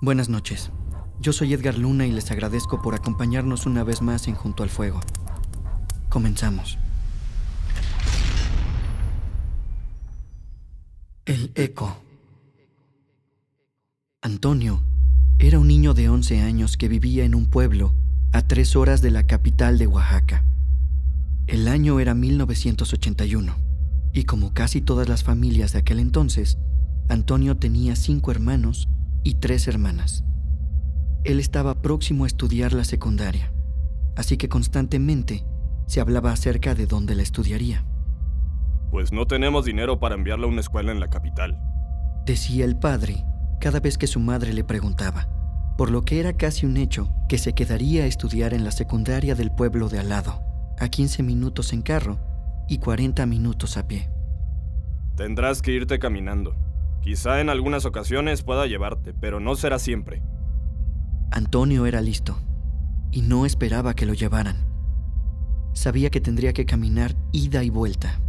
Buenas noches. Yo soy Edgar Luna y les agradezco por acompañarnos una vez más en Junto al Fuego. Comenzamos. El eco. Antonio era un niño de 11 años que vivía en un pueblo a tres horas de la capital de Oaxaca. El año era 1981 y como casi todas las familias de aquel entonces, Antonio tenía cinco hermanos y tres hermanas. Él estaba próximo a estudiar la secundaria, así que constantemente se hablaba acerca de dónde la estudiaría. Pues no tenemos dinero para enviarla a una escuela en la capital. Decía el padre cada vez que su madre le preguntaba, por lo que era casi un hecho que se quedaría a estudiar en la secundaria del pueblo de al lado, a 15 minutos en carro y 40 minutos a pie. Tendrás que irte caminando. Quizá en algunas ocasiones pueda llevarte, pero no será siempre. Antonio era listo y no esperaba que lo llevaran. Sabía que tendría que caminar ida y vuelta.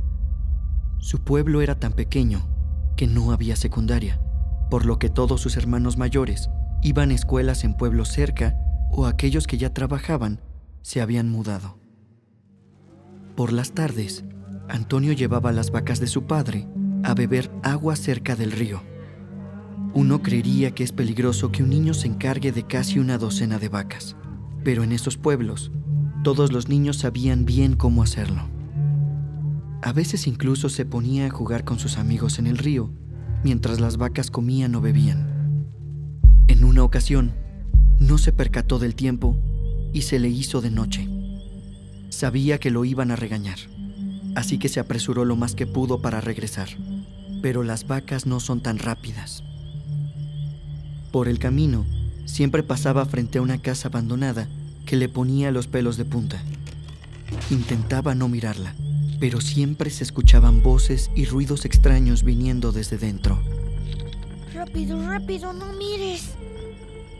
Su pueblo era tan pequeño que no había secundaria, por lo que todos sus hermanos mayores iban a escuelas en pueblos cerca o aquellos que ya trabajaban se habían mudado. Por las tardes, Antonio llevaba las vacas de su padre a beber agua cerca del río. Uno creería que es peligroso que un niño se encargue de casi una docena de vacas, pero en esos pueblos todos los niños sabían bien cómo hacerlo. A veces incluso se ponía a jugar con sus amigos en el río mientras las vacas comían o bebían. En una ocasión, no se percató del tiempo y se le hizo de noche. Sabía que lo iban a regañar, así que se apresuró lo más que pudo para regresar. Pero las vacas no son tan rápidas. Por el camino, siempre pasaba frente a una casa abandonada que le ponía los pelos de punta. Intentaba no mirarla, pero siempre se escuchaban voces y ruidos extraños viniendo desde dentro. Rápido, rápido, no mires.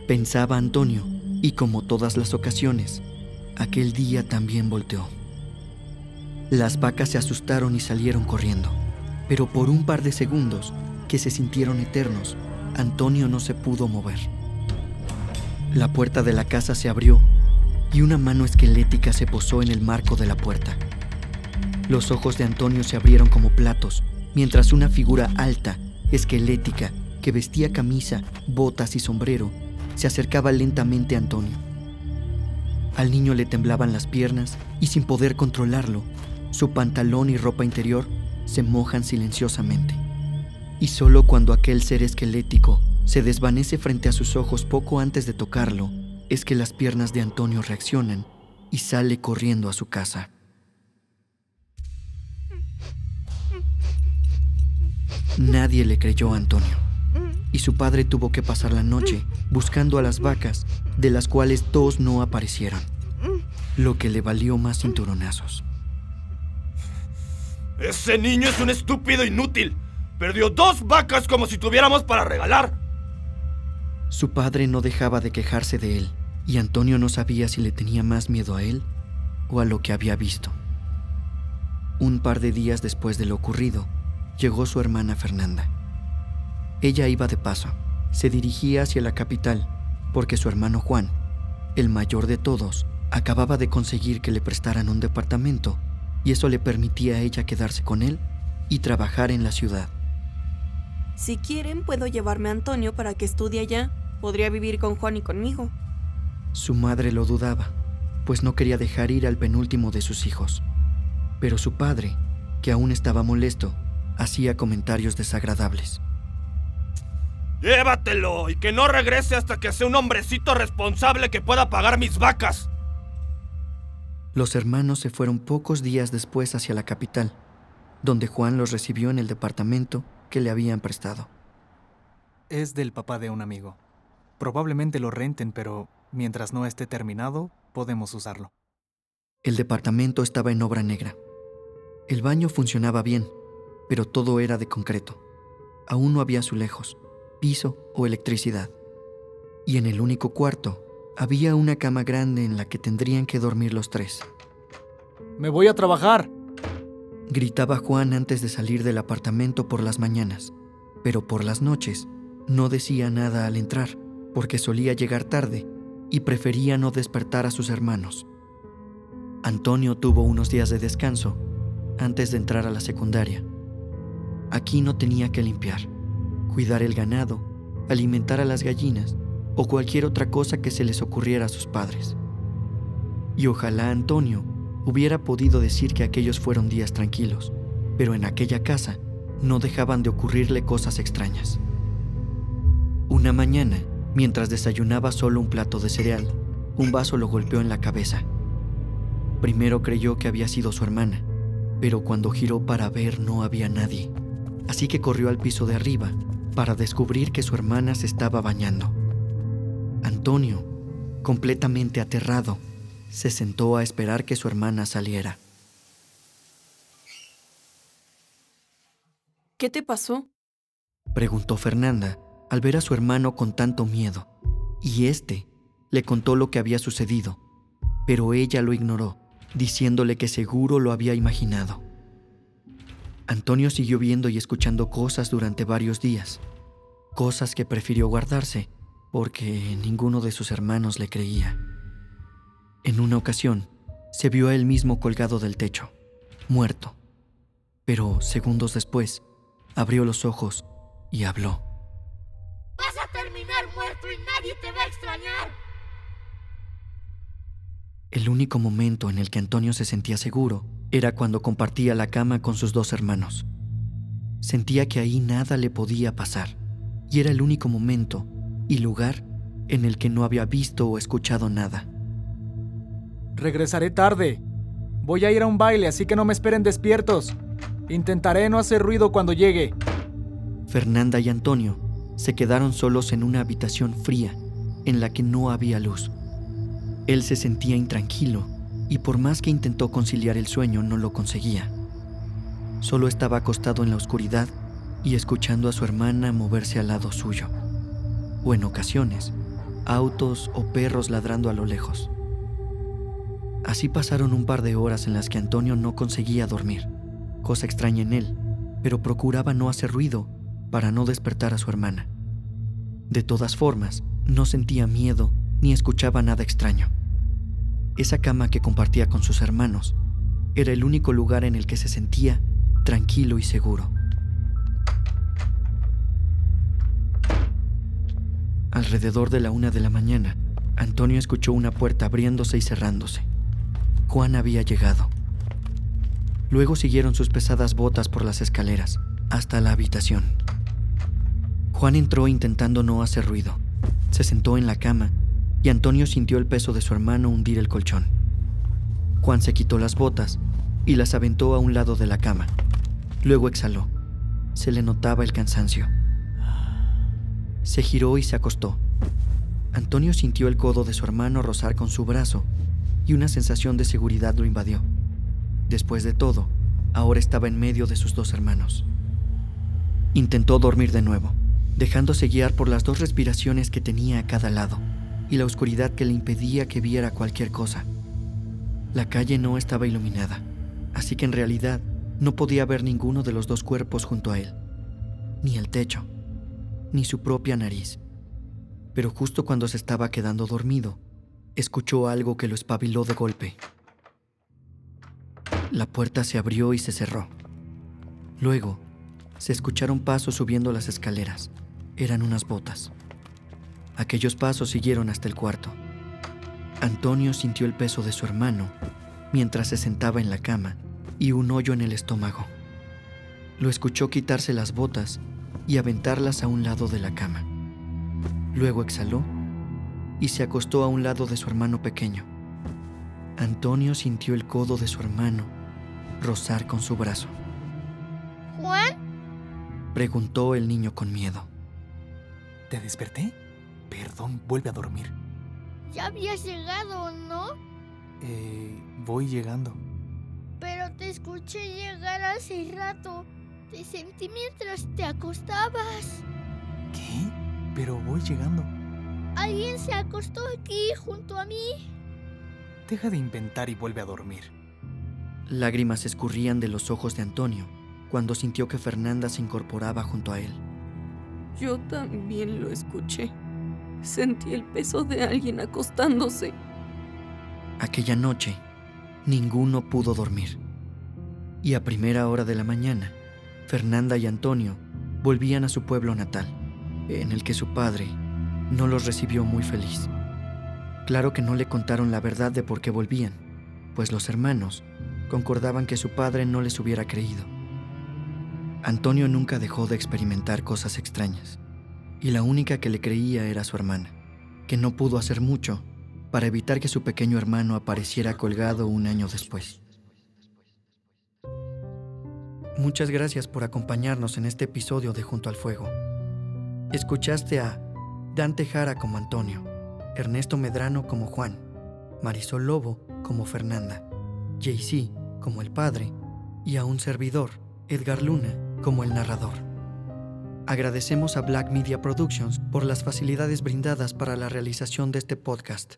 Pensaba Antonio, y como todas las ocasiones, aquel día también volteó. Las vacas se asustaron y salieron corriendo, pero por un par de segundos, que se sintieron eternos, Antonio no se pudo mover. La puerta de la casa se abrió y una mano esquelética se posó en el marco de la puerta. Los ojos de Antonio se abrieron como platos, mientras una figura alta, esquelética, que vestía camisa, botas y sombrero, se acercaba lentamente a Antonio. Al niño le temblaban las piernas y sin poder controlarlo, su pantalón y ropa interior se mojan silenciosamente. Y solo cuando aquel ser esquelético se desvanece frente a sus ojos poco antes de tocarlo, es que las piernas de Antonio reaccionan y sale corriendo a su casa. Nadie le creyó a Antonio y su padre tuvo que pasar la noche buscando a las vacas, de las cuales dos no aparecieron, lo que le valió más cinturonazos. Ese niño es un estúpido inútil. Perdió dos vacas como si tuviéramos para regalar. Su padre no dejaba de quejarse de él, y Antonio no sabía si le tenía más miedo a él o a lo que había visto. Un par de días después de lo ocurrido, llegó su hermana Fernanda. Ella iba de paso. Se dirigía hacia la capital porque su hermano Juan, el mayor de todos, acababa de conseguir que le prestaran un departamento y eso le permitía a ella quedarse con él y trabajar en la ciudad. Si quieren, puedo llevarme a Antonio para que estudie allá. Podría vivir con Juan y conmigo. Su madre lo dudaba, pues no quería dejar ir al penúltimo de sus hijos. Pero su padre, que aún estaba molesto, hacía comentarios desagradables. Llévatelo y que no regrese hasta que sea un hombrecito responsable que pueda pagar mis vacas. Los hermanos se fueron pocos días después hacia la capital, donde Juan los recibió en el departamento que le habían prestado. Es del papá de un amigo. Probablemente lo renten, pero mientras no esté terminado, podemos usarlo. El departamento estaba en obra negra. El baño funcionaba bien, pero todo era de concreto. Aún no había azulejos piso o electricidad. Y en el único cuarto había una cama grande en la que tendrían que dormir los tres. Me voy a trabajar, gritaba Juan antes de salir del apartamento por las mañanas, pero por las noches no decía nada al entrar, porque solía llegar tarde y prefería no despertar a sus hermanos. Antonio tuvo unos días de descanso antes de entrar a la secundaria. Aquí no tenía que limpiar, cuidar el ganado, alimentar a las gallinas o cualquier otra cosa que se les ocurriera a sus padres. Y ojalá Antonio hubiera podido decir que aquellos fueron días tranquilos, pero en aquella casa no dejaban de ocurrirle cosas extrañas. Una mañana, mientras desayunaba solo un plato de cereal, un vaso lo golpeó en la cabeza. Primero creyó que había sido su hermana, pero cuando giró para ver no había nadie, así que corrió al piso de arriba para descubrir que su hermana se estaba bañando. Antonio, completamente aterrado, se sentó a esperar que su hermana saliera. ¿Qué te pasó? Preguntó Fernanda al ver a su hermano con tanto miedo, y éste le contó lo que había sucedido, pero ella lo ignoró, diciéndole que seguro lo había imaginado. Antonio siguió viendo y escuchando cosas durante varios días, cosas que prefirió guardarse porque ninguno de sus hermanos le creía. En una ocasión, se vio a él mismo colgado del techo, muerto. Pero segundos después, abrió los ojos y habló. Vas a terminar muerto y nadie te va a extrañar. El único momento en el que Antonio se sentía seguro era cuando compartía la cama con sus dos hermanos. Sentía que ahí nada le podía pasar, y era el único momento y lugar en el que no había visto o escuchado nada. Regresaré tarde. Voy a ir a un baile, así que no me esperen despiertos. Intentaré no hacer ruido cuando llegue. Fernanda y Antonio se quedaron solos en una habitación fría en la que no había luz. Él se sentía intranquilo y por más que intentó conciliar el sueño no lo conseguía. Solo estaba acostado en la oscuridad y escuchando a su hermana moverse al lado suyo. O en ocasiones, autos o perros ladrando a lo lejos. Así pasaron un par de horas en las que Antonio no conseguía dormir, cosa extraña en él, pero procuraba no hacer ruido para no despertar a su hermana. De todas formas, no sentía miedo ni escuchaba nada extraño. Esa cama que compartía con sus hermanos era el único lugar en el que se sentía tranquilo y seguro. Alrededor de la una de la mañana, Antonio escuchó una puerta abriéndose y cerrándose. Juan había llegado. Luego siguieron sus pesadas botas por las escaleras, hasta la habitación. Juan entró intentando no hacer ruido. Se sentó en la cama y Antonio sintió el peso de su hermano hundir el colchón. Juan se quitó las botas y las aventó a un lado de la cama. Luego exhaló. Se le notaba el cansancio. Se giró y se acostó. Antonio sintió el codo de su hermano rozar con su brazo y una sensación de seguridad lo invadió. Después de todo, ahora estaba en medio de sus dos hermanos. Intentó dormir de nuevo, dejándose guiar por las dos respiraciones que tenía a cada lado y la oscuridad que le impedía que viera cualquier cosa. La calle no estaba iluminada, así que en realidad no podía ver ninguno de los dos cuerpos junto a él, ni el techo, ni su propia nariz. Pero justo cuando se estaba quedando dormido, escuchó algo que lo espabiló de golpe. La puerta se abrió y se cerró. Luego, se escucharon pasos subiendo las escaleras. Eran unas botas. Aquellos pasos siguieron hasta el cuarto. Antonio sintió el peso de su hermano mientras se sentaba en la cama y un hoyo en el estómago. Lo escuchó quitarse las botas y aventarlas a un lado de la cama. Luego exhaló y se acostó a un lado de su hermano pequeño. Antonio sintió el codo de su hermano rozar con su brazo. ¿Juan? Preguntó el niño con miedo. ¿Te desperté? Perdón, vuelve a dormir. Ya habías llegado, ¿no? Eh, voy llegando. Pero te escuché llegar hace rato. Te sentí mientras te acostabas. ¿Qué? Pero voy llegando. Alguien se acostó aquí junto a mí. Deja de inventar y vuelve a dormir. Lágrimas escurrían de los ojos de Antonio cuando sintió que Fernanda se incorporaba junto a él. Yo también lo escuché. Sentí el peso de alguien acostándose. Aquella noche, ninguno pudo dormir. Y a primera hora de la mañana, Fernanda y Antonio volvían a su pueblo natal, en el que su padre no los recibió muy feliz. Claro que no le contaron la verdad de por qué volvían, pues los hermanos concordaban que su padre no les hubiera creído. Antonio nunca dejó de experimentar cosas extrañas, y la única que le creía era su hermana, que no pudo hacer mucho para evitar que su pequeño hermano apareciera colgado un año después. Muchas gracias por acompañarnos en este episodio de Junto al Fuego. Escuchaste a Dante Jara como Antonio, Ernesto Medrano como Juan, Marisol Lobo como Fernanda, JC como el padre y a un servidor, Edgar Luna, como el narrador. Agradecemos a Black Media Productions por las facilidades brindadas para la realización de este podcast.